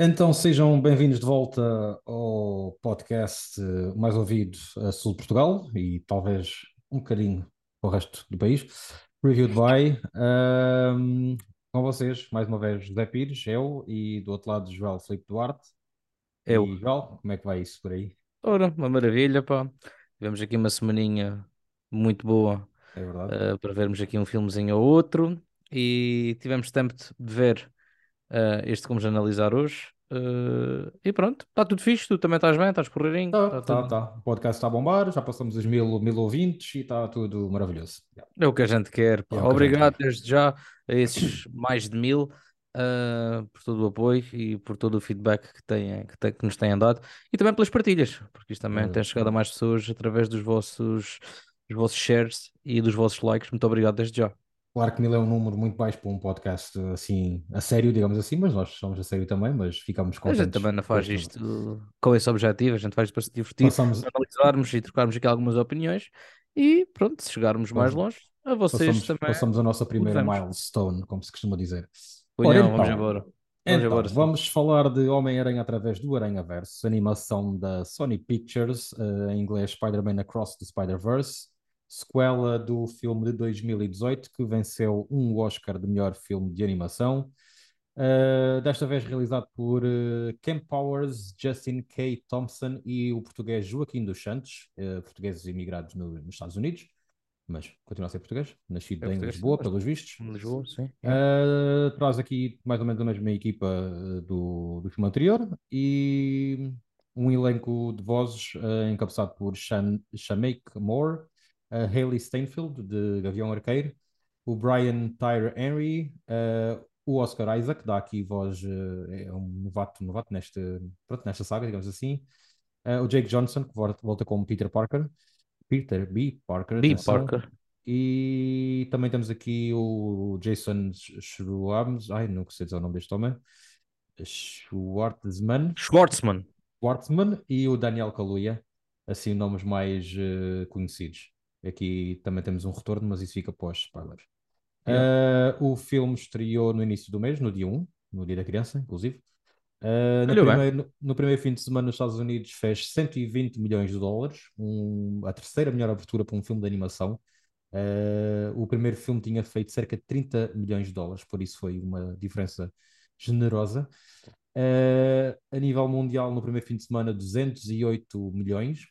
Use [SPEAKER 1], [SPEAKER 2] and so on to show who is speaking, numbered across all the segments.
[SPEAKER 1] Então sejam bem-vindos de volta ao podcast eh, mais ouvido a sul de Portugal e talvez um bocadinho para o resto do país. Reviewed by, ahm, com vocês, mais uma vez, José Pires, eu e do outro lado João Felipe Duarte.
[SPEAKER 2] Eu.
[SPEAKER 1] E João, como é que vai isso por aí?
[SPEAKER 2] Ora, uma maravilha, pá. Tivemos aqui uma semaninha muito boa
[SPEAKER 1] É
[SPEAKER 2] eh, para vermos aqui um filmezinho ou outro e tivemos tempo de ver eh, este que vamos analisar hoje. Eh, e pronto, está tudo fixe, tu também estás bem, estás porreirinho,
[SPEAKER 1] Tá,
[SPEAKER 2] está
[SPEAKER 1] tá,
[SPEAKER 2] tudo.
[SPEAKER 1] tá. O podcast está a bombar, já passamos os mil, mil ouvintes e está tudo maravilhoso. Yeah.
[SPEAKER 2] É o que a gente quer,
[SPEAKER 1] é o que a gente
[SPEAKER 2] Obrigado
[SPEAKER 1] quer.
[SPEAKER 2] desde já a esses mais de mil eh, por todo o apoio e por todo o feedback que, têm, que, têm- que nos têm dado e também pelas partilhas, porque isto também tem
[SPEAKER 1] Eh,
[SPEAKER 2] chegado a mais pessoas através dos vossos, dos vossos shares e dos vossos likes. Muito obrigado desde já.
[SPEAKER 1] Claro que mil é um número muito baixo para um podcast assim, a sério, digamos assim, mas nós somos a sério também, mas ficamos
[SPEAKER 2] A gente
[SPEAKER 1] contentes
[SPEAKER 2] também não faz isto com esse objetivo, a gente faz isto para se divertir,
[SPEAKER 1] Passamos,
[SPEAKER 2] analisarmos e trocarmos aqui algumas opiniões e pronto, se chegarmos mais
[SPEAKER 1] pass-
[SPEAKER 2] longe, a vocês
[SPEAKER 1] passamos,
[SPEAKER 2] também
[SPEAKER 1] passamos a nossa primeira milestone, como se costuma dizer. Ora
[SPEAKER 2] Punhão, vamos
[SPEAKER 1] então,
[SPEAKER 2] embora. Vamos
[SPEAKER 1] então,
[SPEAKER 2] embora,
[SPEAKER 1] vamos falar de Homem-Aranha através do Aranha-Verso, animação da Sony Pictures, eh, em inglês Spider-Man Across the Spider-Verse, sequela do filme de 2018 que venceu um Oscar de melhor filme de animação. Uh, desta vez realizado por uh, Ken Powers, Justin K. Thompson e o português Joaquim dos Santos, uh, portugueses imigrados no- nos Estados Unidos, mas continua a ser português, nascido
[SPEAKER 2] É
[SPEAKER 1] em Lisboa, pelos vistos.
[SPEAKER 2] Lisboa, sim.
[SPEAKER 1] traz aqui mais ou menos a mesma equipa do, do filme anterior e um elenco de vozes encabeçado por Shan, Shameik Moore, uh, Hayley Steinfeld, de Gavião Arqueiro, o Brian Tyre Henry, uh, o Oscar Isaac, dá aqui voz, uh, é um novato, novato neste, pronto, nesta saga, digamos assim, uh, o Jake Johnson, que volta, volta como Peter Parker, Peter B. Parker,
[SPEAKER 2] B. Parker.
[SPEAKER 1] e também temos aqui o Jason Schwartzman, ai, não sei dizer o nome deste homem, Schwartzman,
[SPEAKER 2] Schwartzman.
[SPEAKER 1] Schwartzman e o Daniel Kaluuya, assim nomes mais eh, conhecidos. Aqui também temos um retorno, mas isso fica pós-spoilers.
[SPEAKER 2] Yeah.
[SPEAKER 1] Uh, o filme estreou no início do mês, no dia 1, no dia da criança, inclusive. Uh, no, primeiro, no primeiro fim de semana nos Estados Unidos fez 120 milhões de dólares, um- a terceira melhor abertura para um filme de animação. Uh, o primeiro filme tinha feito cerca de 30 milhões de dólares, por isso foi uma diferença generosa. Uh, a nível mundial, no primeiro fim de semana, 208 milhões,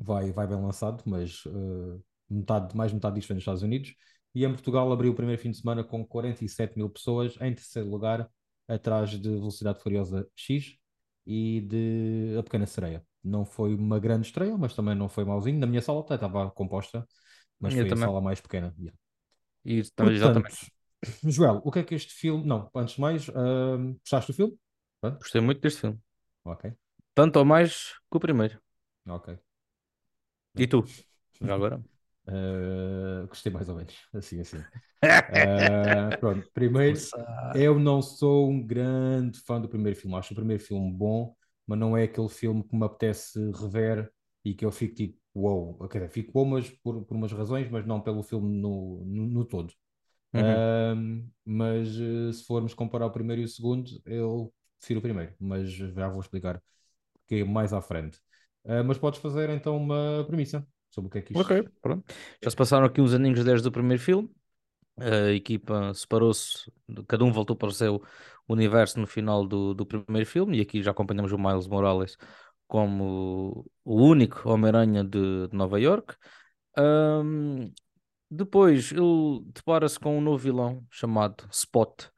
[SPEAKER 1] vai, vai bem lançado, mas uh, metade, mais metade disto foi nos Estados Unidos. E em Portugal abriu o primeiro fim de semana com 47 mil pessoas, em terceiro lugar, atrás de Velocidade Furiosa X e de A Pequena Sereia. Não foi uma grande estreia, mas também não foi malzinho. Na minha sala até estava composta, mas
[SPEAKER 2] Eu
[SPEAKER 1] foi a
[SPEAKER 2] também.
[SPEAKER 1] sala mais pequena. yeah.
[SPEAKER 2] E também, exatamente.
[SPEAKER 1] Portanto, Joel, o que é que este filme. Não, antes de mais, ahm, gostaste do filme?
[SPEAKER 2] Gostei muito deste filme.
[SPEAKER 1] ok,
[SPEAKER 2] Tanto ou mais que o primeiro.
[SPEAKER 1] ok.
[SPEAKER 2] E tu? Já agora?
[SPEAKER 1] Ah, gostei mais ou menos, assim, assim. Ah, pronto, primeiro, eu não sou um grande fã do primeiro filme. Acho o primeiro filme bom, mas não é aquele filme que me apetece rever e que eu fico tipo, wow. Quer dizer, fico wow, mas por, por umas razões, mas não pelo filme no, no, no todo.
[SPEAKER 2] Uhum.
[SPEAKER 1] Ahm, mas eh, se formos comparar o primeiro e o segundo, eu prefiro o primeiro, mas já vou explicar porque mais à frente. Ah, mas podes fazer então uma premissa sobre o que é que isto.
[SPEAKER 2] Ok, pronto. Já se passaram aqui uns aninhos desde o primeiro filme. A equipa separou-se, cada um voltou para o seu universo no final do, do primeiro filme, e aqui já acompanhamos o Miles Morales como o único Homem-Aranha de, de Nova York. Ahm, depois ele depara-se com um novo vilão chamado Spot,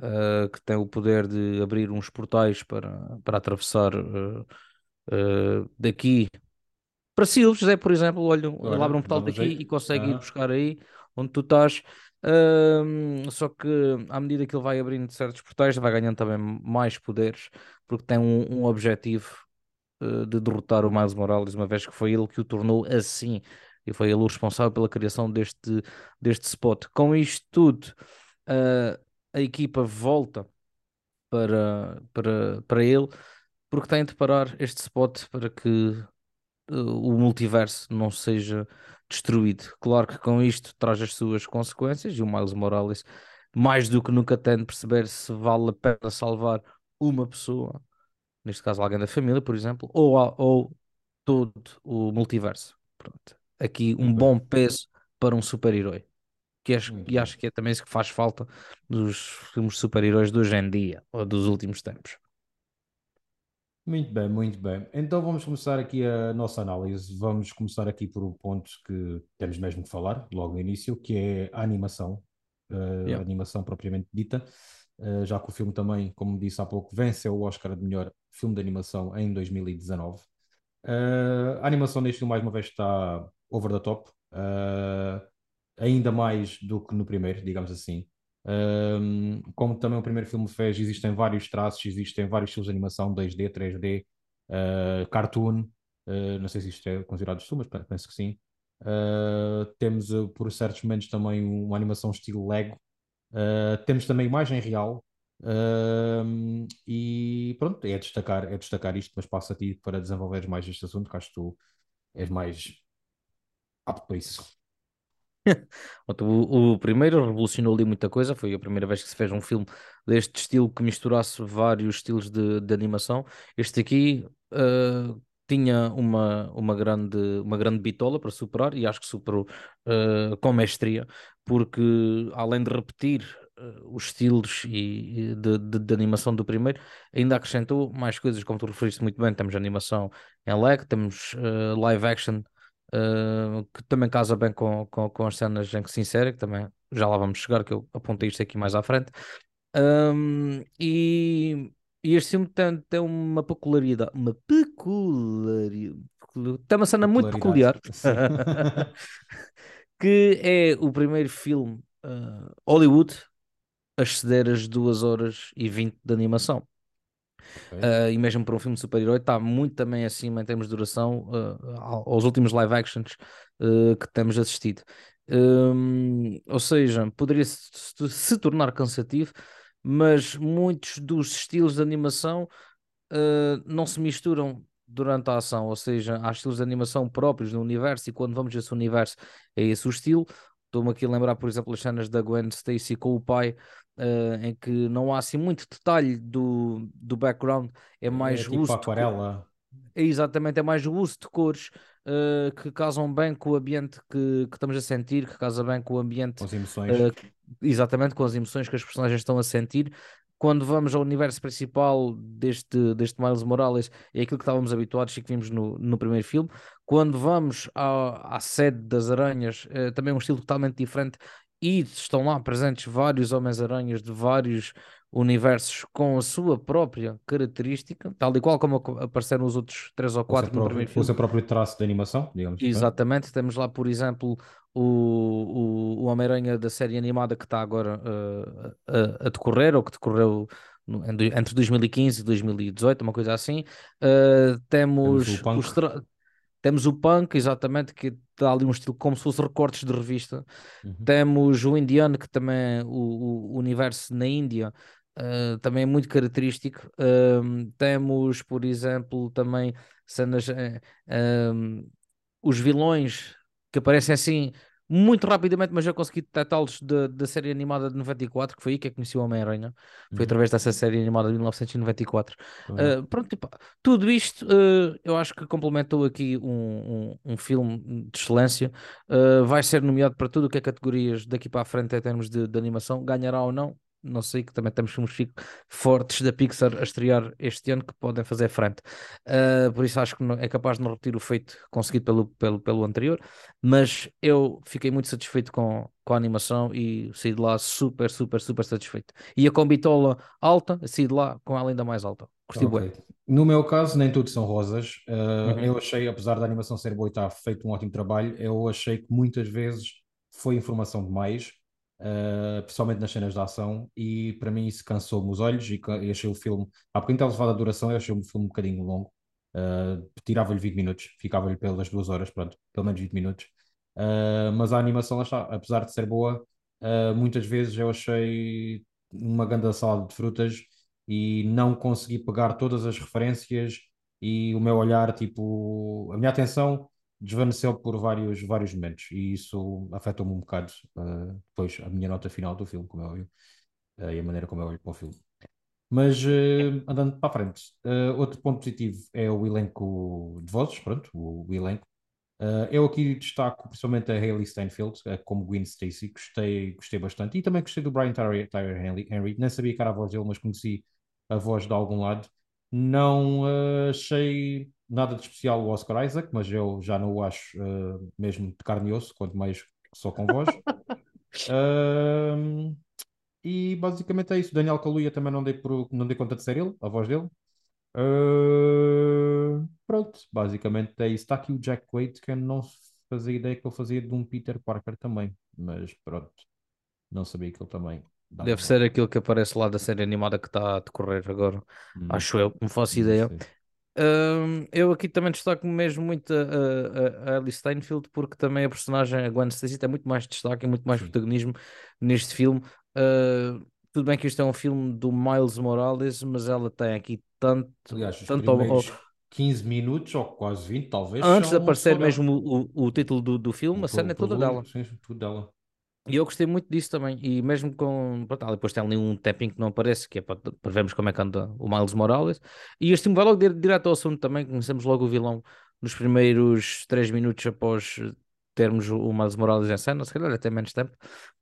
[SPEAKER 2] ah, que tem o poder de abrir uns portais para, para atravessar ah, ah, daqui para Silves, é, por exemplo, olha, abre um portal daqui
[SPEAKER 1] jeito.
[SPEAKER 2] e consegue ir buscar aí onde tu estás. Ahm, só que à medida que ele vai abrindo certos portais, vai ganhando também mais poderes, porque tem um, um objetivo eh, de derrotar o Miles Morales, uma vez que foi ele que o tornou assim, e foi ele o responsável pela criação deste, deste spot. Com isto tudo, eh, a equipa volta para, para, para ele, porque tem de parar este spot para que eh, o multiverso não seja destruído. Claro que com isto traz as suas consequências e o Miles Morales, mais do que nunca, tem de perceber se vale a pena salvar uma pessoa, neste caso alguém da família, por exemplo, ou, ou todo o multiverso. Pronto. Aqui um bom peso para um super-herói. Que acho, e acho que é também isso que faz falta dos filmes super-heróis de hoje em dia, ou dos últimos tempos.
[SPEAKER 1] Muito bem, muito bem. Então vamos começar aqui a nossa análise. Vamos começar aqui por um ponto que temos mesmo que falar logo no início, que é a animação, uh, yeah. a animação propriamente dita. Uh, já que o filme também, como disse há pouco, venceu o Oscar de melhor filme de animação em 2019. Uh, eh, a animação neste filme, mais uma vez, está over the top, ainda mais do que no primeiro, digamos assim. Um, como também o primeiro filme fez, existem vários traços, existem vários estilos de animação, 2D, 3D, uh, cartoon, uh, não sei se isto é considerado estilo, mas penso que sim. Uh, temos por certos momentos também uma animação estilo Lego, temos também imagem real, e pronto, é destacar, é destacar isto, mas passo a ti para desenvolveres mais este assunto, que acho que tu és mais apto para isso.
[SPEAKER 2] O, o, primeiro revolucionou ali muita coisa, foi a primeira vez que se fez um filme deste estilo que misturasse vários estilos de, de animação. Este aqui uh, tinha uma, uma, grande, uma grande bitola para superar e acho que superou uh, com mestria, porque além de repetir uh, os estilos e, de, de, de, animação do primeiro, ainda acrescentou mais coisas, como tu referiste muito bem. Temos animação em lag, temos live action uh, que também casa bem com, com, com, as cenas em que se insere, que também já lá vamos chegar, que eu apontei isto aqui mais à frente. Um, e, e, este filme tem, tem uma peculiaridade, uma peculiaridade, tem uma cena muito peculiar, que é o primeiro filme uh, Hollywood a exceder as 2 horas e 20 de animação. Okay. Uh, e mesmo para um filme de super-herói está muito também acima em termos de duração uh, aos últimos live actions uh, que temos assistido. Um, ou seja, poderia se, se, tornar cansativo, mas muitos dos estilos de animação não se misturam durante a ação, ou seja, há estilos de animação próprios no universo e quando vamos a esse universo é esse o estilo. Estou-me aqui a lembrar, por exemplo, as cenas da Gwen Stacy com o pai, uh, em que não há assim muito detalhe do, do background, é, é mais é
[SPEAKER 1] tipo uso aquarela.
[SPEAKER 2] É exatamente, é mais o uso de cores uh, que casam bem com o ambiente que, que estamos a sentir, que casa bem com o ambiente.
[SPEAKER 1] Com as emoções. Uh,
[SPEAKER 2] exatamente, com as emoções que as personagens estão a sentir. Quando vamos ao universo principal deste, deste Miles Morales, é aquilo que estávamos habituados e que vimos no, no primeiro filme. Quando vamos à, à sede das aranhas, uh, também é um estilo totalmente diferente e estão lá presentes vários Homens-Aranhas de vários universos com a sua própria característica, tal e qual como apareceram os outros três ou quatro no primeiro filme. Com
[SPEAKER 1] o seu próprio traço de animação, digamos.
[SPEAKER 2] Exatamente, é? temos lá, por exemplo, o, o, o Homem-Aranha da série animada que está agora uh, a, a, decorrer, ou que decorreu no, entre 2015 e 2018, uma coisa assim. Uh, temos, temos o. Temos o punk, exatamente, que dá ali um estilo como se fosse recortes de revista. Uhum. Temos o indiano, que também o, o universo na Índia uh, também é muito característico. Uh, temos, por exemplo, também cenas. Uh, os vilões que aparecem assim muito rapidamente, mas já consegui detectá-los da série animada de 94, que foi aí que eu conheci o Homem-Aranha. Foi uhum. através dessa série animada de 1994. Uhum. Uh, pronto, tipo, tudo isto uh, eu acho que complementou aqui um, um, um filme de excelência. Uh, vai ser nomeado para tudo o que é categorias daqui para a frente em termos de, de animação. Ganhará ou não, não sei, que também temos filmes fortes da Pixar a estrear este ano que podem fazer frente. Uh, por isso acho que é capaz de não repetir o feito conseguido pelo, pelo, pelo anterior, mas eu fiquei muito satisfeito com, com a animação e saí de lá super, super, super satisfeito. E a combitola alta, saí de lá com ela ainda mais alta. Gostei okay. bem.
[SPEAKER 1] No meu caso, nem tudo são rosas. Uh, uhum. Eu achei, apesar da animação ser boa e estar feito um ótimo trabalho, eu achei que muitas vezes foi informação demais uh, principalmente nas cenas de ação, e para mim isso cansou-me os olhos e, achei o filme, há bocadinho estava a falar da duração, eu achei o filme um bocadinho longo, uh, tirava-lhe 20 minutos, ficava-lhe pelas duas horas, pronto, pelo menos 20 minutos. Uh, mas a animação, está, apesar de ser boa, muitas vezes eu achei uma grande salada de frutas e não consegui pegar todas as referências e o meu olhar, tipo, a minha atenção desvaneceu por vários, vários momentos e isso afetou-me um bocado uh, depois a minha nota final do filme, como é óbvio, uh, e a maneira como eu olho para o filme. Mas uh, andando para a frente, outro ponto positivo é o elenco de vozes, pronto, o, o elenco. Eu aqui destaco principalmente a Hayley Steinfeld como Gwen Stacy, gostei, gostei bastante. E também gostei do Brian Tyler Henry, Henry, nem sabia que era a voz dele, mas conheci a voz de algum lado. Não achei nada de especial o Oscar Isaac, mas eu já não o acho mesmo de carne e osso, quanto mais só com voz. E basicamente é isso. Daniel Kaluuya também não dei, por, não dei conta de ser ele, a voz dele. Uh, pronto, basicamente é isso. Está aqui o Jack Quaid, que eu não fazia ideia que ele fazia de um Peter Parker também. Mas pronto, não sabia que ele também.
[SPEAKER 2] Deve ser aquilo que aparece lá da série animada que está a decorrer agora. Hum. Acho eu, não faço ideia. Um, eu aqui também destaco mesmo muito a, a, a Alice Steinfeld porque também a personagem, a Gwen Stacy, tem muito mais destaque e muito mais Sim. protagonismo neste filme. Uh, tudo bem que isto é um filme do Miles Morales, mas ela tem aqui tanto.
[SPEAKER 1] Aliás,
[SPEAKER 2] tanto
[SPEAKER 1] primeiros 15 minutos ou quase 20, talvez.
[SPEAKER 2] Antes de aparecer mesmo o, o, título do, do filme, a cena é toda dela.
[SPEAKER 1] Sim, tudo dela.
[SPEAKER 2] E eu gostei muito disso também. E mesmo com. Pronto, depois tem ali um tapping que não aparece, que é para, para vermos como é que anda o Miles Morales. E este filme vai logo direto ao assunto também. Conhecemos logo o vilão nos primeiros 3 minutos após termos o Miles Morales em cena, se calhar até menos tempo.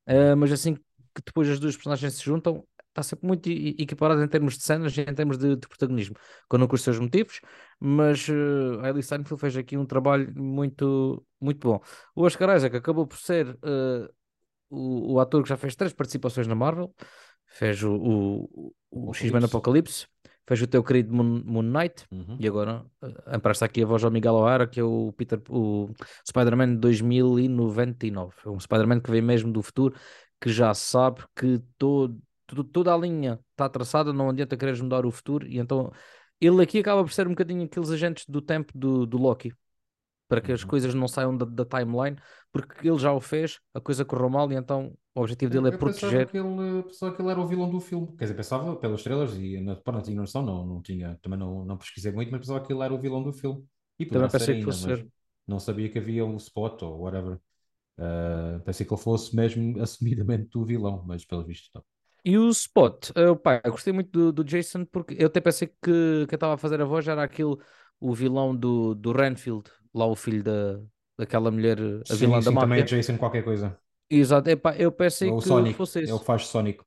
[SPEAKER 2] Uh, mas assim que depois as duas personagens se juntam, está sempre muito equiparado em termos de cenas e em termos de, de protagonismo, com com os seus motivos, mas uh, a Ellie Steinfeld fez aqui um trabalho muito, muito bom. O Oscar Isaac acabou por ser uh, o, o ator que já fez três participações na Marvel, fez o, o, o X-Men Apocalipse, fez o teu querido Moon, Moon Knight uhum. e agora empresta aqui a voz ao Miguel O'Hara, que é o Peter, o Spider-Man 2099. É um Spider-Man que vem mesmo do futuro que já sabe que todo, toda a linha está traçada, não adianta quereres mudar o futuro, e então ele aqui acaba por ser um bocadinho aqueles agentes do tempo do, do Loki, para que as uhum. coisas não saiam da, da, timeline, porque ele já o fez, a coisa correu mal, e então o objetivo dele é eu proteger.
[SPEAKER 1] Que ele, pensava que ele era o vilão do filme, quer dizer, pensava pelas estrelas, e na, não tinha noção, não, não tinha, também não, não pesquisei muito, mas pensava que ele era o vilão do filme. E também pensei ainda, que fosse ser. Não sabia que havia um spot ou whatever. Uh, pensei que ele fosse mesmo assumidamente o vilão, mas pelo visto não.
[SPEAKER 2] E o Spot, uh, pá, eu gostei muito do, do, Jason porque eu até pensei que quem estava a fazer a voz era aquele, o vilão do, do Renfield, lá o filho da, daquela mulher, a sim, vilã sim, da máfia.
[SPEAKER 1] também é Jason qualquer coisa.
[SPEAKER 2] Exato, Epá, eu pensei
[SPEAKER 1] o
[SPEAKER 2] que
[SPEAKER 1] Sonic,
[SPEAKER 2] fosse
[SPEAKER 1] esse. É o que faz Sonic.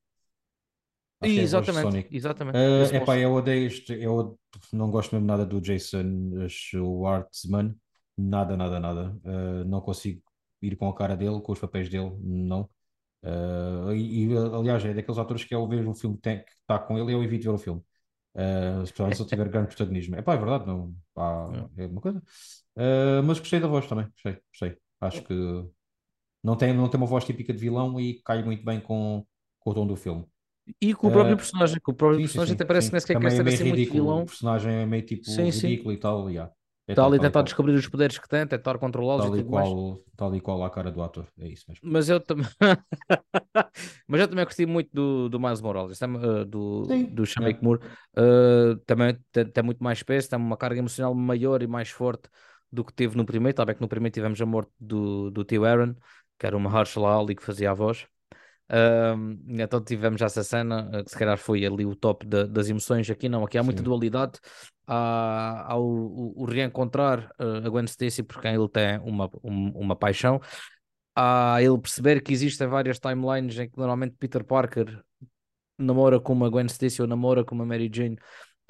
[SPEAKER 2] É exatamente, é exatamente.
[SPEAKER 1] Uh, epá, eu odeio este, eu não gosto mesmo nada do Jason Schwartzman, nada, nada, nada. Uh, não consigo ir com a cara dele, com os papéis dele, não. Uh, e, e, aliás, é daqueles atores que eu vejo um filme que está com ele e eu evito ver o filme. Uh, especialmente se ele tiver grande protagonismo. É pá, é verdade, não. Pá, é uma coisa. Uh, mas gostei da voz também, gostei, gostei. Acho que não tem, não tem uma voz típica de vilão e cai muito bem com, com o tom do filme.
[SPEAKER 2] E com o próprio uh, personagem, com o próprio sim, personagem sim, até parece sim. que nem sequer quer ser é assim ridículo. muito vilão.
[SPEAKER 1] O personagem é meio tipo ridículo e tal, yeah.
[SPEAKER 2] É está ali a tentar descobrir os poderes que tem, tentar controlá-los
[SPEAKER 1] tal e, qual, Tal e qual a cara do ator, é isso mesmo.
[SPEAKER 2] Mas eu também Mas eu também gostei muito do, do Miles Morales, uh, do, Sim, do Shamik é. Moore. Uh, também tem, tem, muito mais peso, tem uma carga emocional maior e mais forte do que teve no primeiro. Está bem que no primeiro tivemos a morte do, do tio Aaron, que era uma Mahershala Ali que fazia a voz. Uh, então tivemos já essa cena, uh, que se calhar foi ali o top de, das emoções. Aqui não, aqui há muita Sim. dualidade. Há, há o, o, o reencontrar uh, a Gwen Stacy por quem ele tem uma, um, uma paixão. Há ele perceber que existem várias timelines em que normalmente Peter Parker namora com uma Gwen Stacy ou namora com uma Mary Jane.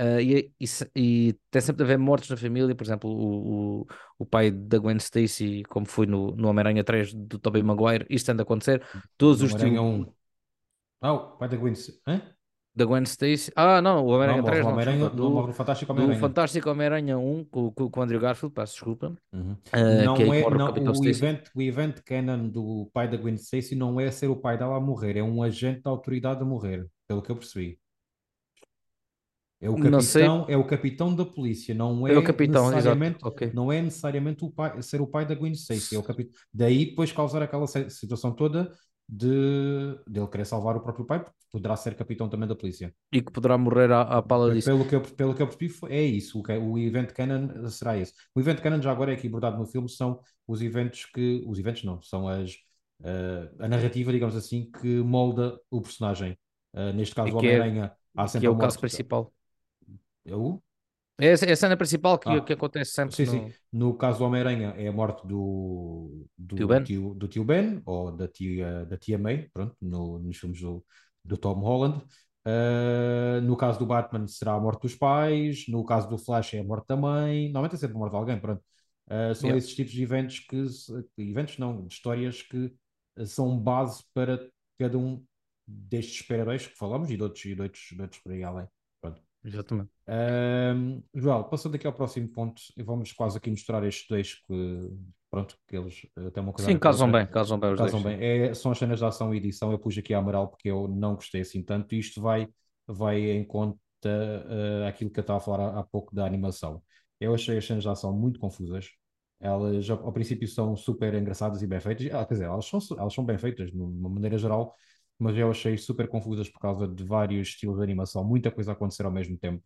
[SPEAKER 2] Uh, e, e, e, tem sempre de haver mortes na família, por exemplo, o, o, o pai da Gwen Stacy, como foi no, no Homem-Aranha 3 do Tobey Maguire, isto tem de acontecer. Todos os
[SPEAKER 1] Homem-Aranha 1. Ah, o pai da Gwen Stacy.
[SPEAKER 2] Da Gwen Stacy. Ah, não, o Homem-Aranha 3
[SPEAKER 1] não. Homem do, do Fantástico Homem-Aranha.
[SPEAKER 2] Fantástico Homem-Aranha 1 com, com, o Andrew Garfield, peço desculpa.
[SPEAKER 1] Uhum. Uh, não é, não, o, evento, o evento canon do pai da Gwen Stacy não é ser o pai dela a morrer, é um agente da autoridade a morrer, pelo que eu percebi. É o capitão, é o capitão da polícia, não é, é o capitão, necessariamente, okay. não é necessariamente o pai, ser o pai da Gwen Stacy, é o capitão. Daí depois causar aquela situação toda de, de ele querer salvar o próprio pai, porque poderá ser capitão também da polícia.
[SPEAKER 2] E que poderá morrer à, à pala disso.
[SPEAKER 1] Pelo que eu, pelo que eu percebi, é isso. O, o evento canon será esse. O evento canon, já agora é aqui abordado no filme, são os eventos que. Os eventos não, são as. Uh, a narrativa, digamos assim, que molda o personagem. Uh, neste caso, o é Homem-Aranha há
[SPEAKER 2] que é
[SPEAKER 1] a
[SPEAKER 2] o caso principal.
[SPEAKER 1] É o?
[SPEAKER 2] É a, é a cena principal que,
[SPEAKER 1] Ah,
[SPEAKER 2] que acontece sempre
[SPEAKER 1] sim,
[SPEAKER 2] no
[SPEAKER 1] sim. No caso do Homem-Aranha é a morte do,
[SPEAKER 2] Tio
[SPEAKER 1] do,
[SPEAKER 2] Ben.
[SPEAKER 1] tio, do tio Ben ou da tia, da tia May, pronto, no- nos filmes do, do Tom Holland. Uh, no caso do Batman será a morte dos pais, no caso do Flash é a morte da mãe, normalmente é sempre a morte de alguém, pronto. Uh, são
[SPEAKER 2] Yeah.
[SPEAKER 1] esses tipos de eventos que, eventos não, de histórias que uh, são base para cada um destes super-heróis que falamos e de outros, e de outros, de outros por aí além.
[SPEAKER 2] Exatamente.
[SPEAKER 1] Ahm, João, passando aqui ao próximo ponto, e vamos quase aqui mostrar estes dois que, pronto, que eles têm uma coisa
[SPEAKER 2] Sim, casam bem, casam bem os
[SPEAKER 1] Casam
[SPEAKER 2] dois.
[SPEAKER 1] bem. É, são as cenas de ação e edição. Eu pus aqui a amarelo porque eu não gostei assim tanto. Isto vai, vai em conta uh, aquilo que eu estava a falar há, pouco da animação. Eu achei as cenas de ação muito confusas. Elas, ao, ao princípio, são super engraçadas e bem feitas. Ah, quer dizer, elas são, elas são bem feitas, de uma maneira geral, mas eu achei super confusas por causa de vários estilos de animação, muita coisa a acontecer ao mesmo tempo.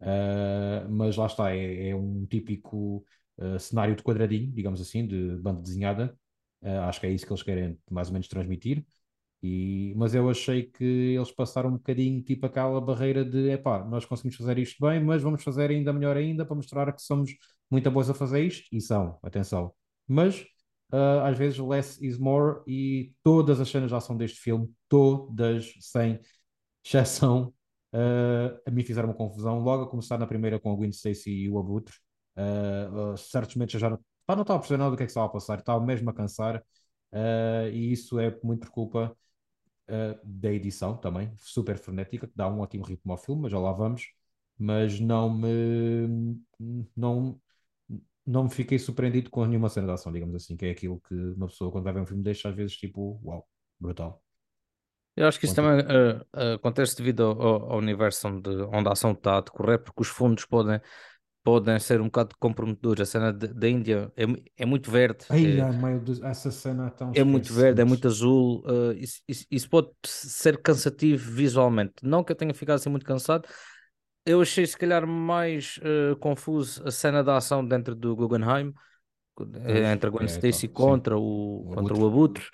[SPEAKER 1] Uh, mas lá está, é, é um típico uh, cenário de quadradinho, digamos assim, de banda desenhada. Uh, acho que é isso que eles querem mais ou menos transmitir. E, mas eu achei que eles passaram um bocadinho tipo aquela barreira de epá, nós conseguimos fazer isto bem, mas vamos fazer ainda melhor ainda para mostrar que somos muito bons a fazer isto. E são, atenção. Mas uh, às vezes less is more e todas as cenas de ação deste filme, todas, sem exceção, uh, a mim fizeram uma confusão. Logo a começar na primeira com a Gwen Stacy e o Abutre, uh, uh, certos momentos já não, pá, não estava a perceber nada do que é que estava a passar, estava mesmo a cansar, e isso é muito por culpa da edição também, super frenética, que dá um ótimo ritmo ao filme, mas já lá vamos, mas não me não, não me fiquei surpreendido com nenhuma cena de ação, digamos assim, que é aquilo que uma pessoa quando vai ver um filme deixa às vezes tipo, uau, brutal.
[SPEAKER 2] Eu acho que isso também uh, acontece devido ao, ao- universo onde, onde a ação está a decorrer, porque os fundos podem, podem ser um bocado comprometedores. A cena da Índia é, é muito verde,
[SPEAKER 1] Ai,
[SPEAKER 2] é,
[SPEAKER 1] ai, Deus, essa cena é tão
[SPEAKER 2] é muito verde, é muito azul. uh, isso, isso- isso pode ser cansativo visualmente. Não que eu tenha ficado assim muito cansado. Eu achei se calhar mais uh, confuso a cena da ação dentro do Guggenheim, eh, entre a Gwen
[SPEAKER 1] é,
[SPEAKER 2] Stacy
[SPEAKER 1] sim.
[SPEAKER 2] contra o,
[SPEAKER 1] O
[SPEAKER 2] contra
[SPEAKER 1] Abutre.
[SPEAKER 2] o Abutre.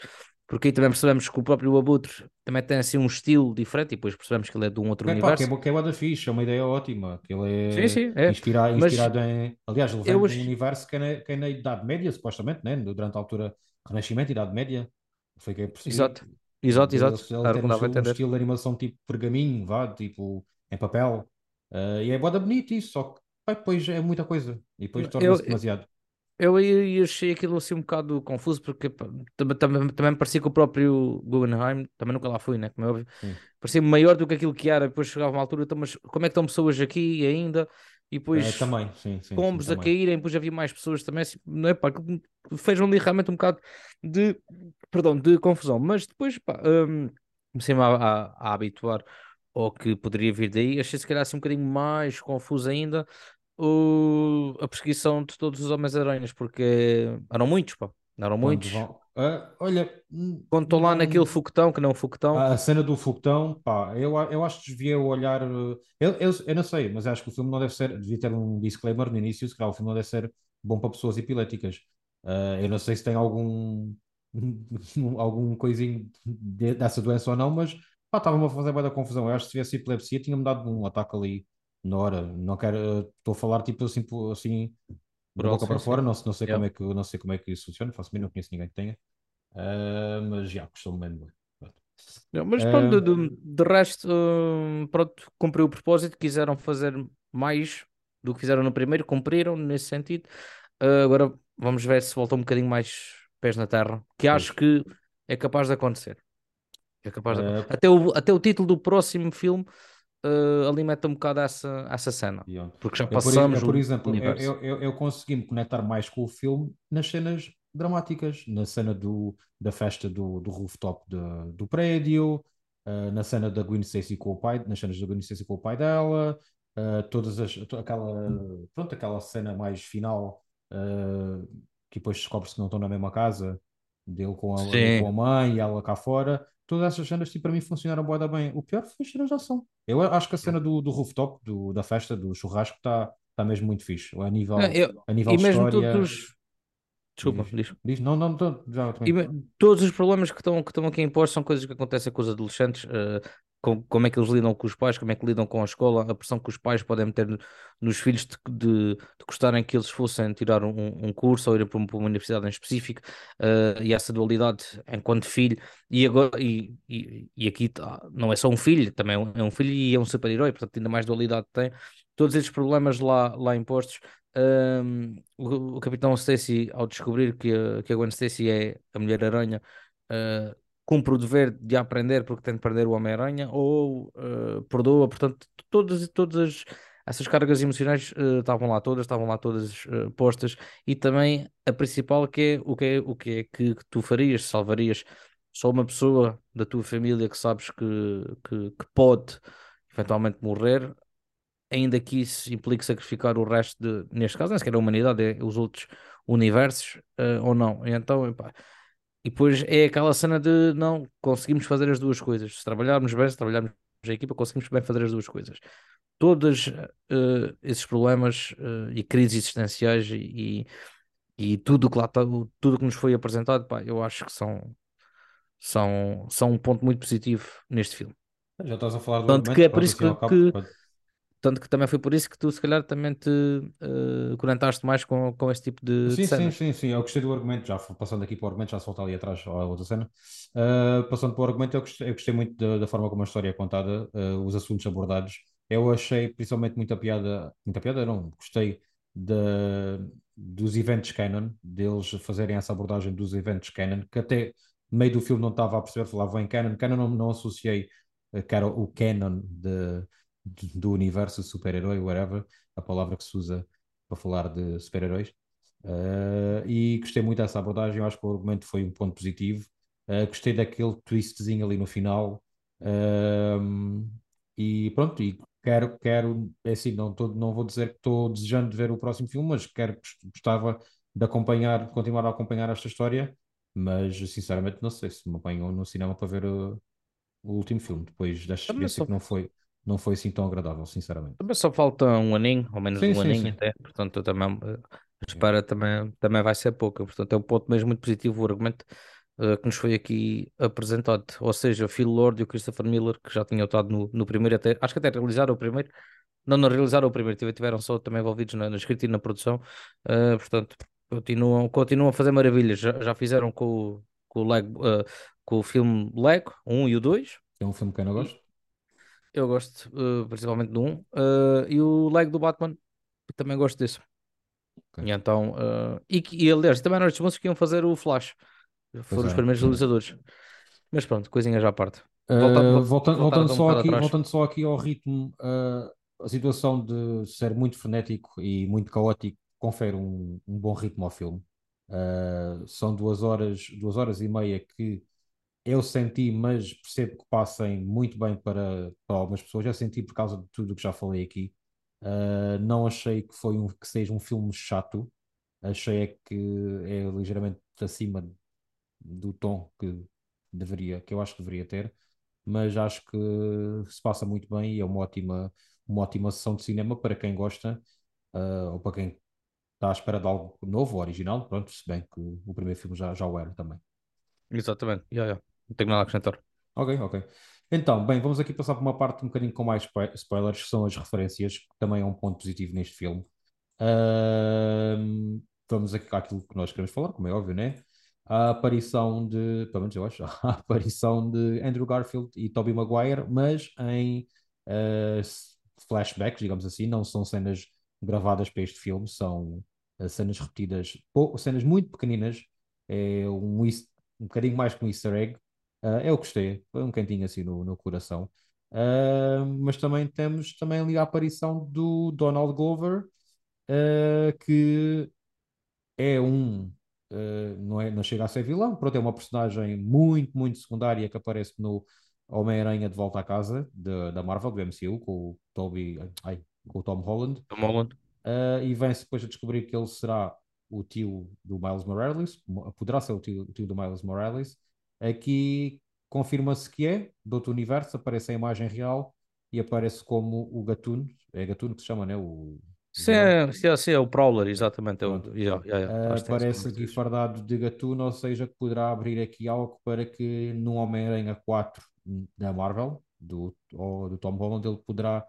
[SPEAKER 2] Porque aí também percebemos que o próprio Abutre também tem assim um estilo diferente e depois percebemos que ele é de um outro
[SPEAKER 1] É pá, que é,
[SPEAKER 2] universo.
[SPEAKER 1] bo- que é bué da fixe, é uma ideia ótima, que ele
[SPEAKER 2] Sim,
[SPEAKER 1] é
[SPEAKER 2] sim, é.
[SPEAKER 1] inspira,
[SPEAKER 2] Mas
[SPEAKER 1] inspirado em, aliás,
[SPEAKER 2] eu
[SPEAKER 1] de um universo que é na, que é na Idade Média, supostamente, né? Durante a altura Renascimento, Idade Média, foi que eu percebi.
[SPEAKER 2] Exato, exato, exato.
[SPEAKER 1] ele tem um um estilo de animação tipo pergaminho, vá, tipo em papel, Eh, e é bué da bonito isso, só que pá, depois é muita coisa, e depois
[SPEAKER 2] Eu,
[SPEAKER 1] torna-se demasiado.
[SPEAKER 2] eu aí achei aquilo assim um bocado confuso porque também, também, também parecia que o próprio Guggenheim, também nunca lá fui, né? Como é óbvio,
[SPEAKER 1] Sim.
[SPEAKER 2] parecia maior do que aquilo que era. Depois chegava uma altura, então, mas como é que estão pessoas aqui ainda? E depois
[SPEAKER 1] também, sim, sim, sim,
[SPEAKER 2] combos a
[SPEAKER 1] também.
[SPEAKER 2] caírem, depois havia mais pessoas também, assim, não é pá, aquilo fez ali realmente um bocado de, perdão, de confusão, mas depois pá, hum, comecei-me a, a, a habituar ao que poderia vir daí, achei se calhar assim um bocadinho mais confuso ainda o, a perseguição de todos os Homens-Aranhas, porque eram muitos, pá, eram muitos.
[SPEAKER 1] Ah, olha,
[SPEAKER 2] Quando estão lá naquele foguetão, que não é um foguetão,
[SPEAKER 1] A cena do foguetão, pá, eu, eu acho que desviei o olhar. eh, Eu, eu, eu não sei, mas acho que o filme não deve ser. Devia ter um disclaimer no início, se calhar o filme não deve ser bom para pessoas epiléticas. Ah, eu não sei se tem algum. algum coisinho de- dessa doença ou não, mas pá, estava-me a fazer bem da confusão. Eu acho que se tivesse epilepsia, tinha-me dado um ataque ali na hora. Não quero. eh, Estou a falar tipo assim, assim
[SPEAKER 2] por
[SPEAKER 1] boca para fora, não, não sei como
[SPEAKER 2] Yeah.
[SPEAKER 1] é que, não sei como é que isso funciona, faço bem, não conheço ninguém que tenha. Ah, mas já, custou-me bem. bem.
[SPEAKER 2] Não, Mas pronto,
[SPEAKER 1] Ah,
[SPEAKER 2] de, de- de resto, hum, pronto, cumpriu o propósito, quiseram fazer mais do que fizeram no primeiro, cumpriram nesse sentido. Ah, agora vamos ver se voltam um bocadinho mais pés na terra, que acho que é capaz de acontecer. É capaz de...
[SPEAKER 1] Ah,
[SPEAKER 2] até, o, até o título do próximo filme ah, alimenta um bocado essa, essa cena, porque já
[SPEAKER 1] ex-
[SPEAKER 2] passamos
[SPEAKER 1] eu, por exemplo, eu, eu, eu, eu consegui-me conectar mais com o filme nas cenas dramáticas, na cena do, da festa do, do rooftop de- do prédio, ah, na cena da Gwen Stacy com o pai, nas cenas da Gwen Stacy com o pai dela, ah, todas as, aquela, pronto, aquela cena mais final, que depois descobre-se que não estão na mesma casa, dele com a, com a mãe e ela cá fora. Todas essas cenas, tipo, para mim funcionaram da bem. O pior foi as cenas de ação. Eu acho que a cena do, do rooftop, do, da festa, do churrasco, está tá mesmo muito fixe. A nível,
[SPEAKER 2] Não, eu-
[SPEAKER 1] a nível
[SPEAKER 2] e
[SPEAKER 1] de
[SPEAKER 2] mesmo
[SPEAKER 1] história.
[SPEAKER 2] todos os... Desculpa,
[SPEAKER 1] Diz,
[SPEAKER 2] diz.
[SPEAKER 1] diz, não, não, não, já
[SPEAKER 2] E
[SPEAKER 1] também.
[SPEAKER 2] todos os problemas que estão, que estão aqui impostos são coisas que acontecem com os adolescentes. eh, com, como é que eles lidam com os pais, como é que lidam com a escola, a pressão que os pais podem meter nos filhos de, de, de gostarem que eles fossem tirar um, um curso ou ir para, para uma universidade em específico, uh, e essa dualidade enquanto filho, e, agora, e, e, e aqui tá, não é só um filho, também é um, é um filho e é um super-herói, portanto ainda mais dualidade tem. Todos esses problemas lá, lá impostos, um, o, o, Capitão Stacy, ao descobrir que que a Gwen Stacy é a Mulher-Aranha, uh, cumpre o dever de aprender porque tem de perder o Homem-Aranha ou uh, perdoa, portanto, todas, todas essas cargas emocionais uh, estavam lá todas, estavam lá todas uh, postas e também a principal que é o que é, o que, é que, que, tu farias, salvarias só uma pessoa da tua família que sabes que, que, que pode eventualmente morrer, ainda que isso implique sacrificar o resto de, neste caso, nem sequer a humanidade, é os outros universos ou não. E então, epá, e depois é aquela cena de não conseguimos fazer as duas coisas. Se trabalharmos bem, se trabalharmos a equipa, conseguimos bem fazer as duas coisas. Todos uh, esses problemas uh, e crises existenciais e, e, tudo que lá está, tudo que nos foi apresentado, pá, eu acho que são, são, são um ponto muito positivo neste filme.
[SPEAKER 1] Já estás a falar do
[SPEAKER 2] Tanto que é por isso que, que, tanto que também foi por isso que tu, se calhar, também te uh, conectaste mais com, com esse tipo de,
[SPEAKER 1] sim,
[SPEAKER 2] de
[SPEAKER 1] sim, sim, sim. Eu gostei do argumento, já passando aqui para o argumento, já soltar ali atrás a outra cena. Uh, passando para o argumento, eu gostei, eu gostei muito da, da, forma como a história é contada, uh, os assuntos abordados. Eu achei principalmente muita piada, muita piada não, gostei de, dos eventos canon, deles fazerem essa abordagem dos eventos canon, que até no meio do filme não estava a perceber, falava em canon, canon não, não associei que era o canon de do universo super-herói, whatever, a palavra que se usa para falar de super-heróis. Uh, e gostei muito dessa abordagem, eu acho que o argumento foi um ponto positivo. Uh, gostei daquele twistzinho ali no final. Uh, e pronto, e quero, quero, é assim, não, tô, não vou dizer que estou desejando de ver o próximo filme, mas quero, gostava de acompanhar, de continuar a acompanhar esta história, mas sinceramente não sei se me apanham no cinema para ver o, o último filme, depois desta experiência que não foi, não foi assim tão agradável, sinceramente.
[SPEAKER 2] Também só falta um aninho, ou menos sim, um sim, aninho sim. até, portanto eu também a espera também, também vai ser pouca, portanto é um ponto mesmo muito positivo o argumento uh, que nos foi aqui apresentado, ou seja, o Phil Lord e o Christopher Miller que já tinham estado no, no primeiro até, acho que até realizaram o primeiro, não, não realizaram o primeiro, tiveram só também envolvidos na, na escrita e na produção, uh, portanto continuam, continuam a fazer maravilhas, já, já fizeram com, com, o Lego, uh, com o filme Lego, 1 um e o 2.
[SPEAKER 1] É um filme que eu não gosto.
[SPEAKER 2] Eu gosto uh, principalmente do 1. Uh, e o Lego do Batman, também gosto desse. Okay. E então, uh, e, e aliás, também eram estes que iam fazer o Flash. Foram os é, primeiros realizadores. Mas pronto, coisinha já à parte.
[SPEAKER 1] Volta, volta, voltando, um só aqui, voltando só aqui ao ritmo, a situação de ser muito frenético e muito caótico confere um, um bom ritmo ao filme. são duas horas, duas horas e meia que eu senti, mas percebo que passem muito bem para, para algumas pessoas. Já senti por causa de tudo o que já falei aqui. Uh, não achei que foi um, que seja um filme chato. Achei é que é ligeiramente acima do tom que deveria, que eu acho que deveria ter. Mas acho que se passa muito bem e é uma ótima, uma ótima sessão de cinema para quem gosta uh, ou para quem está à espera de algo novo, original. Pronto, se bem que o primeiro filme já, já o era também.
[SPEAKER 2] Exatamente, yeah, yeah. Não tenho nada a acrescentar.
[SPEAKER 1] Ok, ok. Então, bem, vamos aqui passar por uma parte um bocadinho com mais spoilers, que são as referências, que também é um ponto positivo neste filme. Uh, vamos aqui àquilo que nós queremos falar, como é óbvio, né? A aparição de, pelo menos eu acho, a aparição de Andrew Garfield e Tobey Maguire, mas em uh, flashbacks, digamos assim, não são cenas gravadas para este filme, são uh, cenas repetidas, cenas muito pequeninas, é um, um bocadinho mais que um easter egg, Uh, eu gostei, foi um cantinho assim no, no coração. Uh, mas também temos também ali a aparição do Donald Glover, uh, que é um, não, é, não chega a ser vilão, pronto, é uma personagem muito, muito secundária que aparece no Homem-Aranha de Volta à Casa de, da Marvel, do MCU, com o, Toby, ai, com o Tom Holland.
[SPEAKER 2] Tom Holland.
[SPEAKER 1] e vem-se depois a descobrir que ele será o tio do Miles Morales, poderá ser o tio, o tio do Miles Morales, Aqui confirma-se que é, do outro universo, aparece a imagem real e aparece como o Gatuno, é Gatuno que se chama, né? O,
[SPEAKER 2] Sim, é, sim, sim, é o Prowler, exatamente. É o, yeah, yeah,
[SPEAKER 1] yeah. Uh, aparece aqui fardado de gatuno, ou seja, que poderá abrir aqui algo para que no Homem-Aranha 4 da Marvel, do, ou do Tom Holland, ele poderá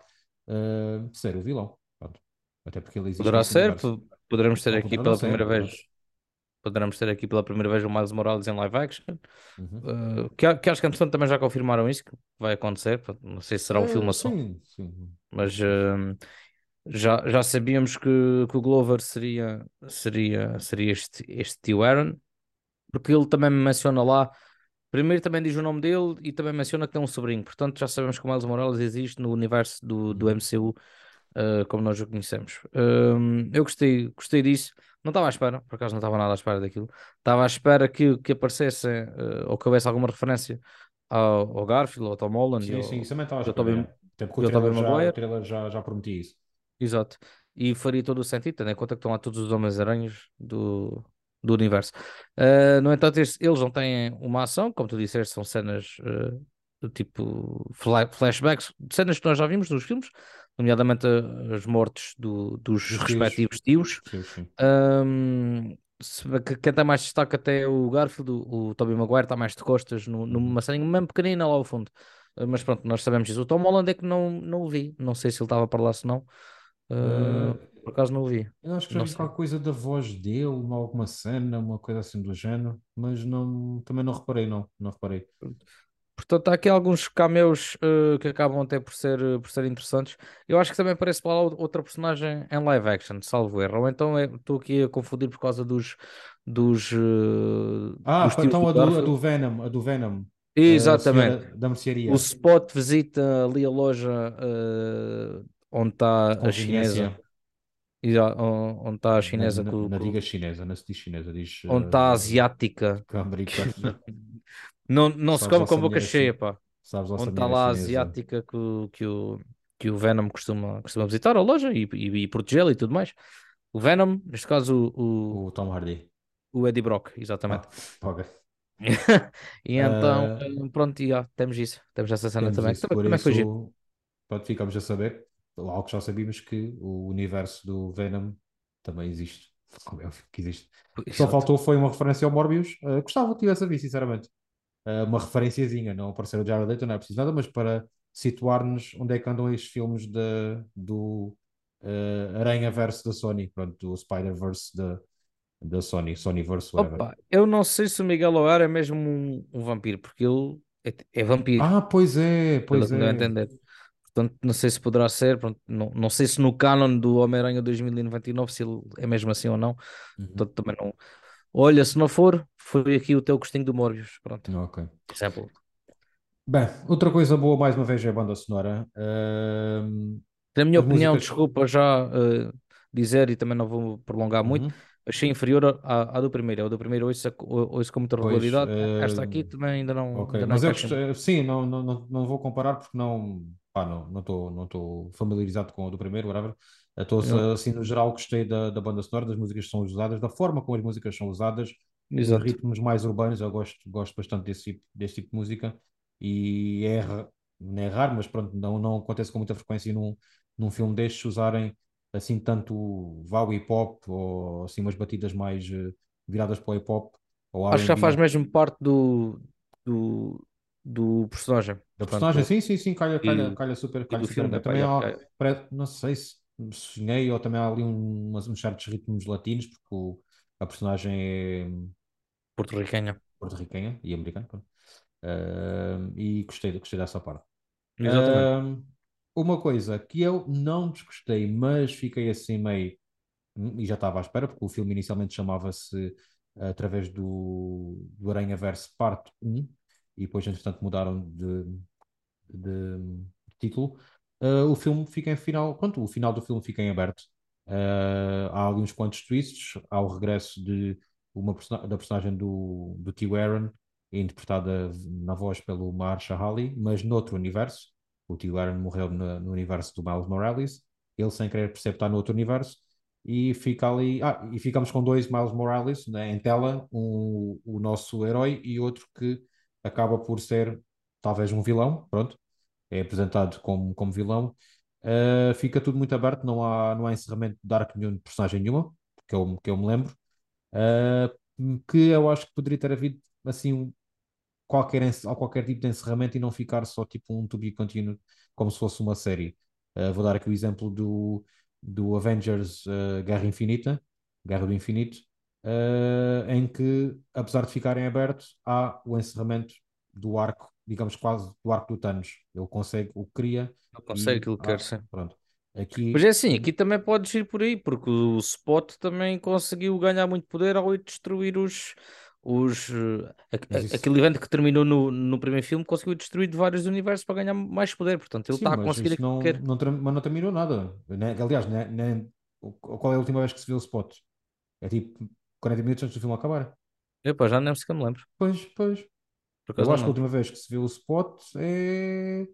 [SPEAKER 1] uh, ser o vilão. Pronto. Até porque ele existe
[SPEAKER 2] Poderá ser, poderemos ter aqui pela
[SPEAKER 1] ser,
[SPEAKER 2] primeira vez. Poderemos ter aqui pela primeira vez o Miles Morales em live action.
[SPEAKER 1] Uhum.
[SPEAKER 2] Uh, que, que acho que entretanto também já confirmaram isso, que vai acontecer. Não sei se será um
[SPEAKER 1] é,
[SPEAKER 2] filme
[SPEAKER 1] só.
[SPEAKER 2] Sim, sim. Mas uh, já, já sabíamos que, que o Glover seria, seria, seria este, este tio Aaron, porque ele também me menciona lá. Primeiro também diz o nome dele e também menciona que tem um sobrinho. Portanto, já sabemos que o Miles Morales existe no universo do, do MCU, uh, como nós o conhecemos. Eu gostei, gostei disso. Não estava à espera, por acaso não estava nada à espera daquilo. Estava à espera que, que aparecesse uh, ou que houvesse alguma referência ao, ao Garfield, ao Tom Holland.
[SPEAKER 1] Sim,
[SPEAKER 2] ao,
[SPEAKER 1] sim, isso também estava à espera. Tobey, Até porque o trailer, já, o trailer já, já prometia isso.
[SPEAKER 2] Exato. E faria todo o sentido, tendo em conta que estão lá todos os Homens-Aranhas do, do universo. Uh, no entanto, eles não têm uma ação, como tu disseste, são cenas uh, do tipo flashbacks, cenas que nós já vimos nos filmes, nomeadamente as mortes do, dos, dos respectivos tios.
[SPEAKER 1] tios. Sim, sim.
[SPEAKER 2] Um, quem está mais destaque até é o Garfield, o, o Tobey Maguire está mais de costas no, numa uhum. cena mesmo pequenina lá ao fundo. Uh, mas pronto, nós sabemos isso. O Tom Holland é que não, não o vi, não sei se ele estava para lá se não. Uh, por acaso não o vi.
[SPEAKER 1] Eu acho que já vi qualquer coisa da voz dele, alguma cena, uma coisa assim do género, mas não, também não reparei, não, não reparei.
[SPEAKER 2] Portanto, há aqui alguns cameos uh, que acabam até por ser, uh, por ser interessantes. Eu acho que também parece para lá outra personagem em live action, salvo erro. Ou então estou aqui a confundir por causa dos. dos uh,
[SPEAKER 1] ah,
[SPEAKER 2] dos
[SPEAKER 1] então a do, a do, Venom, a do Venom.
[SPEAKER 2] Exatamente.
[SPEAKER 1] Da mercearia.
[SPEAKER 2] O Spot visita ali a loja onde está a chinesa. onde está a chinesa.
[SPEAKER 1] Na diga chinesa, não se diz chinesa, diz.
[SPEAKER 2] Onde está a asiática.
[SPEAKER 1] Americana.
[SPEAKER 2] não não se come com boca cheia, pá.
[SPEAKER 1] Sabes
[SPEAKER 2] onde está lá a asiática que, o, que, o, que o Venom costuma, costuma visitar a loja e, e, e protegê-la e tudo mais. O Venom, neste caso o,
[SPEAKER 1] o Tom Hardy.
[SPEAKER 2] O Eddie Brock, exatamente.
[SPEAKER 1] Ah, okay.
[SPEAKER 2] e então, uh, pronto, e, ó, temos isso. Temos essa cena
[SPEAKER 1] temos
[SPEAKER 2] também.
[SPEAKER 1] Isso, também como é que foi Pronto, ficamos a saber algo que já sabíamos que o universo do Venom também existe. Como é que existe. Exato. Só faltou foi uma referência ao Morbius. Uh, gostava que tivesse a ver, sinceramente. Uh, uma referenciazinha, não aparecer o Jared Leto, não é preciso nada, mas para situar-nos onde é que andam estes filmes de, do uh, Aranha Verso da Sony, pronto, do Spider-Verse da, da Sony, Sonyverse, whatever.
[SPEAKER 2] Opa, eu não sei se o Miguel O'Hara é mesmo um, um vampiro, porque ele é, é vampiro.
[SPEAKER 1] Ah, pois é, pois é.
[SPEAKER 2] Não entender. Portanto, não sei se poderá ser, pronto, não, não sei se no canon do Homem-Aranha 2099 se ele é mesmo assim ou não. Uhum. Portanto, também não. Olha, se não for, foi aqui o teu gostinho do Morbius. Pronto.
[SPEAKER 1] Ok.
[SPEAKER 2] Exemplo.
[SPEAKER 1] Bem, outra coisa boa, mais uma vez, é a banda sonora. Uh...
[SPEAKER 2] Na minha As opinião, músicas... desculpa já uh, dizer e também não vou prolongar muito. Uhum. Achei inferior à, à do primeiro. A do primeiro ouço, ouço com muita regularidade. Pois, Esta aqui também ainda não.
[SPEAKER 1] Okay.
[SPEAKER 2] Ainda
[SPEAKER 1] não Mas eu gostei, sim, não, não, não, não vou comparar porque não pá, não estou não não familiarizado com o do primeiro, whatever. Estou assim, no geral, gostei da, da banda sonora, das músicas que são usadas, da forma como as músicas são usadas, Exato. os ritmos mais urbanos. Eu gosto, gosto bastante desse tipo, desse tipo de música e é, não é raro, mas pronto, não, não acontece com muita frequência num, num filme destes usarem assim tanto vau hip hop ou assim umas batidas mais uh, viradas para o hip hop.
[SPEAKER 2] Acho que já faz mesmo parte do, do, do personagem.
[SPEAKER 1] Da personagem, sim, sim, sim, calha, calha, calha super, calha super filme, Também há, calha. não sei se sonhei ou também há ali um, uns certos ritmos latinos, porque o, a personagem é
[SPEAKER 2] porto-riquenha
[SPEAKER 1] porto-riquenha e americana. Uh, e gostei, gostei dessa parte.
[SPEAKER 2] Exatamente. Uh,
[SPEAKER 1] uma coisa que eu não desgostei, mas fiquei assim meio. Hum, e já estava à espera, porque o filme inicialmente chamava-se através do, do Aranha Verso Parte 1, e depois, entretanto, mudaram de, de título. Uh, o filme fica em final. Pronto, o final do filme fica em aberto. Uh, há ali uns quantos twists. Há o regresso de uma da personagem do, do T. Aaron, interpretada na voz pelo Marsha Halley, mas noutro universo. O T. Aaron morreu no, no universo do Miles Morales. Ele, sem querer perceber, está no outro universo e fica ali. Ah, e ficamos com dois Miles Morales né, em tela, um, o nosso herói e outro que acaba por ser talvez um vilão, pronto, é apresentado como, como vilão. Uh, fica tudo muito aberto, não há, não há encerramento de arco nenhum de personagem nenhuma, que eu, que eu me lembro. Uh, que eu acho que poderia ter havido assim qualquer, qualquer tipo de encerramento e não ficar só tipo um to be continued, como se fosse uma série. Uh, vou dar aqui o exemplo do, do Avengers Guerra Infinita, Guerra do Infinito, uh, em que, apesar de ficarem abertos, há o encerramento do arco, digamos quase do arco do Thanos. Ele consegue o que queria
[SPEAKER 2] Não consegue aquilo que
[SPEAKER 1] há-
[SPEAKER 2] quer ser.
[SPEAKER 1] pronto.
[SPEAKER 2] Mas
[SPEAKER 1] Aqui,
[SPEAKER 2] é assim, aqui também podes ir por aí, porque o Spot também conseguiu ganhar muito poder ao ir destruir os. os eh, a-
[SPEAKER 1] mas isso,
[SPEAKER 2] aquele evento que terminou no, no primeiro filme conseguiu destruir vários universos para ganhar mais poder. Portanto, ele
[SPEAKER 1] sim,
[SPEAKER 2] está a
[SPEAKER 1] mas
[SPEAKER 2] conseguir aquilo que
[SPEAKER 1] não,
[SPEAKER 2] quer.
[SPEAKER 1] não, mas não terminou nada. Né? Aliás, né, né, qual é a última vez que se viu o spot? É tipo 40 minutos antes do filme acabar.
[SPEAKER 2] Epá, já nem sequer me lembro.
[SPEAKER 1] Pois, pois. Eu
[SPEAKER 2] não
[SPEAKER 1] acho
[SPEAKER 2] me
[SPEAKER 1] que a última vez que se viu o spot é.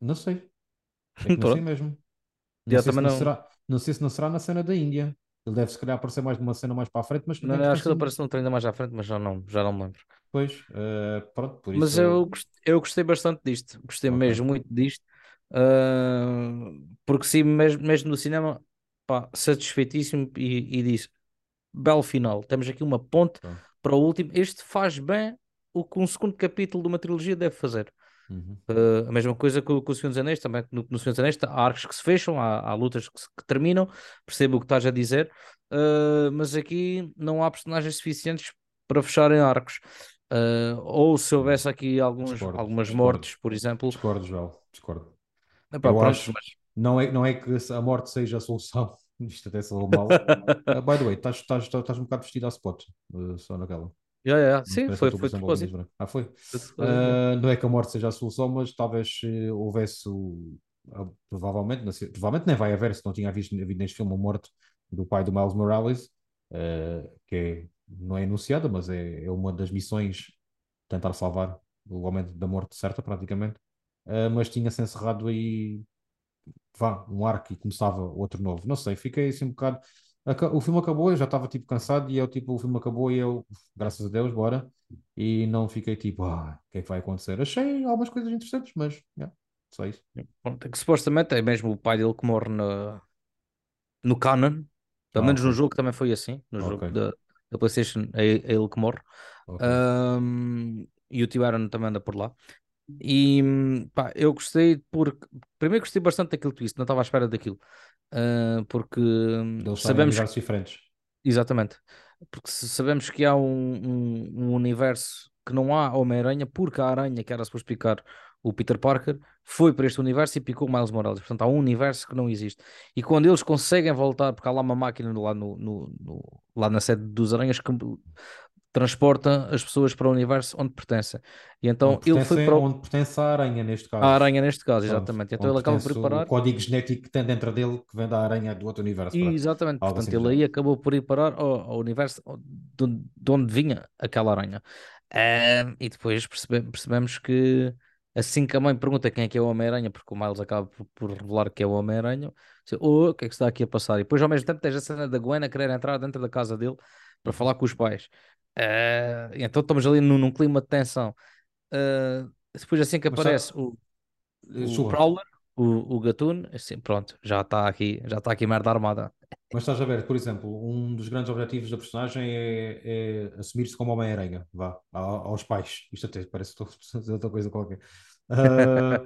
[SPEAKER 1] Não sei. É não sei mesmo. Não sei se não
[SPEAKER 2] não.
[SPEAKER 1] será, não sei se não será na cena da Índia. Ele deve se calhar aparecer mais numa cena mais para a frente, mas
[SPEAKER 2] não acho
[SPEAKER 1] que
[SPEAKER 2] ele
[SPEAKER 1] assim,
[SPEAKER 2] apareceu um treino mais à frente, mas já não, já não me lembro.
[SPEAKER 1] pois, eh, pronto, por
[SPEAKER 2] Mas
[SPEAKER 1] isso.
[SPEAKER 2] eu, gost- eu gostei bastante disto, gostei
[SPEAKER 1] Ok.
[SPEAKER 2] mesmo muito disto, ah, porque sim, mesmo, mesmo no cinema, pá, satisfeitíssimo e, e disse, belo final, temos aqui uma ponte para o último, este faz bem o que um segundo capítulo de uma trilogia deve fazer.
[SPEAKER 1] Uhum.
[SPEAKER 2] Ah, a mesma coisa que o, que o Senhor dos Anéis, também no, no Senhor dos Anéis há arcos que se fecham, há, há lutas que, se- que terminam, percebo o que estás a dizer, ah, mas aqui não há personagens suficientes para fecharem arcos. Ah, ou se houvesse aqui alguns,
[SPEAKER 1] Discordo,
[SPEAKER 2] algumas
[SPEAKER 1] discordo.
[SPEAKER 2] mortes, por exemplo,
[SPEAKER 1] Discordo, Joel, discordo.
[SPEAKER 2] epá,
[SPEAKER 1] Eu
[SPEAKER 2] pronto,
[SPEAKER 1] acho,
[SPEAKER 2] mas
[SPEAKER 1] não é, não é que a morte seja a solução. Isto até soou mal. Uh, by the way, estás, estás, estás um bocado vestido a spot, uh, só naquela.
[SPEAKER 2] Yeah, yeah, sim,
[SPEAKER 1] parece que
[SPEAKER 2] foi, foi de propósito.
[SPEAKER 1] Ah, foi? Uh, não é que a morte seja a solução, mas talvez eh, houvesse o, a- provavelmente, não sei- provavelmente nem vai haver, se não tinha visto, havido neste filme a morte do pai do Miles Morales, uh, que é- não é anunciada, mas é, é uma das missões tentar salvar o homem da morte certa, praticamente. Mas tinha-se encerrado aí vá, um arco e começava outro novo. Não sei, fiquei assim um bocado. O filme acabou, eu já estava tipo cansado e eu tipo, o filme acabou e eu, graças a Deus, bora. E não fiquei tipo, ah, o que é que vai acontecer? Achei algumas coisas interessantes, mas yeah, só isso.
[SPEAKER 2] Pronto, que supostamente é mesmo o pai dele que morre no, no canon, pelo
[SPEAKER 1] Ah,
[SPEAKER 2] menos no
[SPEAKER 1] ok,
[SPEAKER 2] jogo também foi assim, no
[SPEAKER 1] ok,
[SPEAKER 2] jogo da, da PlayStation é, é ele que morre.
[SPEAKER 1] ok.
[SPEAKER 2] Ahm, e o Tio Aaron também anda por lá. E pá, eu gostei porque primeiro gostei bastante daquele twist, não estava à espera daquilo. Ah, porque hum,
[SPEAKER 1] em
[SPEAKER 2] sabemos
[SPEAKER 1] universos diferentes.
[SPEAKER 2] exatamente, porque sabemos que há um, um, um universo que não há Homem-Aranha, porque a aranha que era suposto picar o Peter Parker foi para este universo e picou o Miles Morales. Portanto, há um universo que não existe. E quando eles conseguem voltar, porque há lá uma máquina lá, no, no- no- lá na sede dos Aranhas que transporta as pessoas para o universo onde pertencem. E então
[SPEAKER 1] Onde
[SPEAKER 2] ele foi
[SPEAKER 1] pertence,
[SPEAKER 2] para o-
[SPEAKER 1] onde pertence a aranha, neste
[SPEAKER 2] a
[SPEAKER 1] caso.
[SPEAKER 2] aranha neste caso,
[SPEAKER 1] Pronto,
[SPEAKER 2] exatamente. Então
[SPEAKER 1] onde
[SPEAKER 2] ele acaba por
[SPEAKER 1] pertence
[SPEAKER 2] ir
[SPEAKER 1] o código genético que tem dentro dele que vem da aranha do outro universo.
[SPEAKER 2] E,
[SPEAKER 1] Pronto,
[SPEAKER 2] exatamente,
[SPEAKER 1] algo
[SPEAKER 2] portanto
[SPEAKER 1] assim
[SPEAKER 2] ele aí acabou por ir parar ao, ao universo de, onde- de onde vinha aquela aranha. Ahm, e depois percebe- percebemos que assim que a mãe pergunta quem é que é o Homem-Aranha, porque o Miles acaba por, por revelar que é o Homem-Aranha, oh, o que é que está aqui a passar? E depois ao mesmo tempo tens a cena da Gwen a querer entrar dentro da casa dele para falar com os pais. E então estamos ali num, num clima de tensão. Ah, depois assim que
[SPEAKER 1] Mas
[SPEAKER 2] aparece o, o
[SPEAKER 1] Desculpa,
[SPEAKER 2] Prowler, o, o Gatoon, assim, pronto, já está aqui, já está aqui merda armada.
[SPEAKER 1] Mas estás a ver, por exemplo, um dos grandes objetivos da personagem é, é assumir-se como Homem-Aranha, vá, aos pais. Isto até parece que estou a dizer outra coisa qualquer. Ah,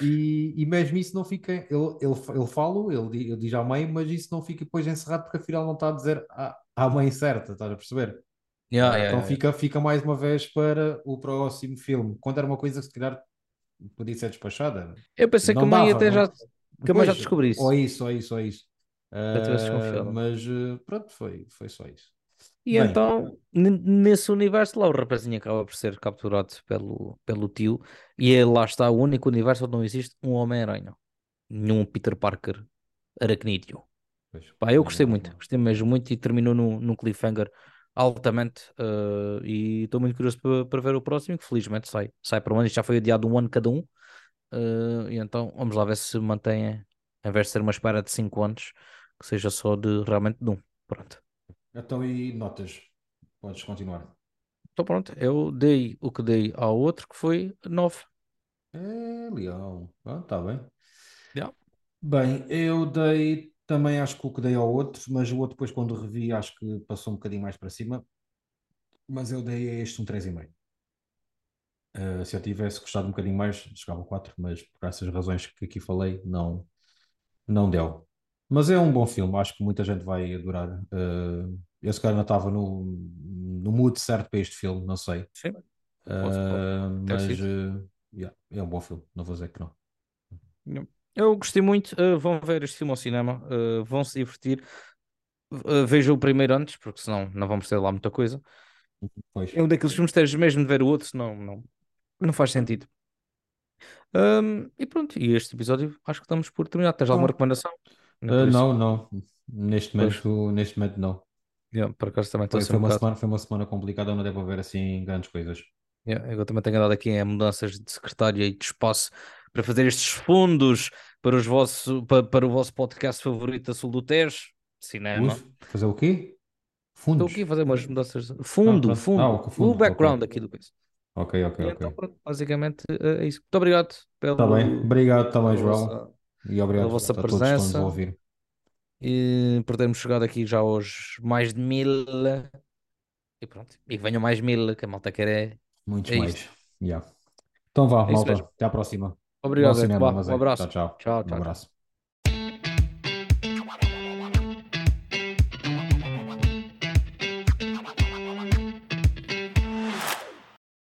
[SPEAKER 1] e, e mesmo isso não fica, ele, ele, ele fala, ele, ele diz à mãe, mas isso não fica depois encerrado porque afinal não está a dizer à mãe certa, estás a perceber?
[SPEAKER 2] Yeah,
[SPEAKER 1] Ah,
[SPEAKER 2] yeah,
[SPEAKER 1] então fica, fica mais uma vez para o próximo filme. Quando era uma coisa que se calhar podia ser despachada,
[SPEAKER 2] Eu pensei que a mãe
[SPEAKER 1] dava,
[SPEAKER 2] até já, que a mãe já
[SPEAKER 1] Pois,
[SPEAKER 2] descobrisse.
[SPEAKER 1] ou isso, ou isso, ou isso.
[SPEAKER 2] Desconfiado.
[SPEAKER 1] mas eh, pronto, foi, foi só isso.
[SPEAKER 2] E
[SPEAKER 1] Bem,
[SPEAKER 2] então, nesse universo lá, o rapazinho acaba por ser capturado pelo, pelo tio, e ele lá está, o único universo onde não existe um Homem-Aranha, nenhum Peter Parker aracnídeo.
[SPEAKER 1] Pois,
[SPEAKER 2] Pá, eu gostei muito,
[SPEAKER 1] não.
[SPEAKER 2] gostei mesmo muito e terminou num, num cliffhanger altamente. eh, e estou muito curioso para, para ver o próximo, que felizmente sai, sai para um ano, isto já foi adiado um ano cada um. eh, e então vamos lá ver se mantém, em vez de ser uma espera de 5 anos, que seja só de realmente de um. Pronto.
[SPEAKER 1] Então, e notas? Podes continuar.
[SPEAKER 2] Então pronto, eu dei o que dei ao outro, que foi 9.
[SPEAKER 1] É, legal. Ah, tá bem.
[SPEAKER 2] Yeah.
[SPEAKER 1] Bem, eu dei também, acho que o que dei ao outro, mas o outro depois quando revi, acho que passou um bocadinho mais para cima, mas eu dei a este um 3,5. Uh, se eu tivesse gostado um bocadinho mais, chegava ao 4, mas por essas razões que aqui falei, não, não deu. Mas é um bom filme, acho que muita gente vai adorar. Uh, eu se calhar não estava no, no mood certo para este filme, não sei.
[SPEAKER 2] Sim,
[SPEAKER 1] Uh, mas uh, yeah, é um bom filme, não vou dizer que não.
[SPEAKER 2] Eu gostei muito. uh, vão ver este filme ao cinema, uh, vão se divertir. Uh, vejam o primeiro antes, porque senão não vamos ter lá muita coisa.
[SPEAKER 1] Pois.
[SPEAKER 2] É um daqueles filmes que tens mesmo de ver o outro, senão não, não faz sentido. Um, e pronto, e este episódio acho que estamos por terminar. Tens alguma
[SPEAKER 1] Ah,
[SPEAKER 2] recomendação? Isso.
[SPEAKER 1] não, não. Neste
[SPEAKER 2] Pois,
[SPEAKER 1] momento, neste momento não.
[SPEAKER 2] yeah, por acaso também
[SPEAKER 1] Foi, foi
[SPEAKER 2] um
[SPEAKER 1] uma semana, foi uma semana complicada, não devo haver assim grandes coisas.
[SPEAKER 2] Yeah, eu também tenho andado aqui em mudanças de secretária e de espaço para fazer estes fundos para, os vosso, para, para o vosso podcast favorito a Sul do Tejo, cinema.
[SPEAKER 1] Ui, fazer o quê?
[SPEAKER 2] Estou
[SPEAKER 1] Fundos?
[SPEAKER 2] aqui a fazer umas mudanças. de-
[SPEAKER 1] Ah,
[SPEAKER 2] Fundo.
[SPEAKER 1] Ah,
[SPEAKER 2] fundo.
[SPEAKER 1] o fundo,
[SPEAKER 2] background
[SPEAKER 1] ok.
[SPEAKER 2] aqui do coisa.
[SPEAKER 1] Ok, ok, ok.
[SPEAKER 2] então, pronto, basicamente é isso. Muito obrigado
[SPEAKER 1] Está bem.
[SPEAKER 2] pelo,
[SPEAKER 1] Obrigado também,
[SPEAKER 2] pela
[SPEAKER 1] João.
[SPEAKER 2] vossa,
[SPEAKER 1] E
[SPEAKER 2] pela
[SPEAKER 1] obrigado
[SPEAKER 2] vossa
[SPEAKER 1] a todos que a
[SPEAKER 2] presença
[SPEAKER 1] ouvir.
[SPEAKER 2] e por termos chegado aqui já aos mais de mil. E pronto. E que venham mais mil, que a malta quer é,
[SPEAKER 1] Muitos
[SPEAKER 2] é
[SPEAKER 1] mais. Yeah. Então vá,
[SPEAKER 2] É
[SPEAKER 1] malta. Até à próxima.
[SPEAKER 2] Obrigado,
[SPEAKER 1] cinema,
[SPEAKER 2] um.
[SPEAKER 1] Tchau,
[SPEAKER 2] abraço.
[SPEAKER 1] tchau.
[SPEAKER 2] Tchau,
[SPEAKER 1] Um
[SPEAKER 2] tchau, tchau.
[SPEAKER 1] abraço.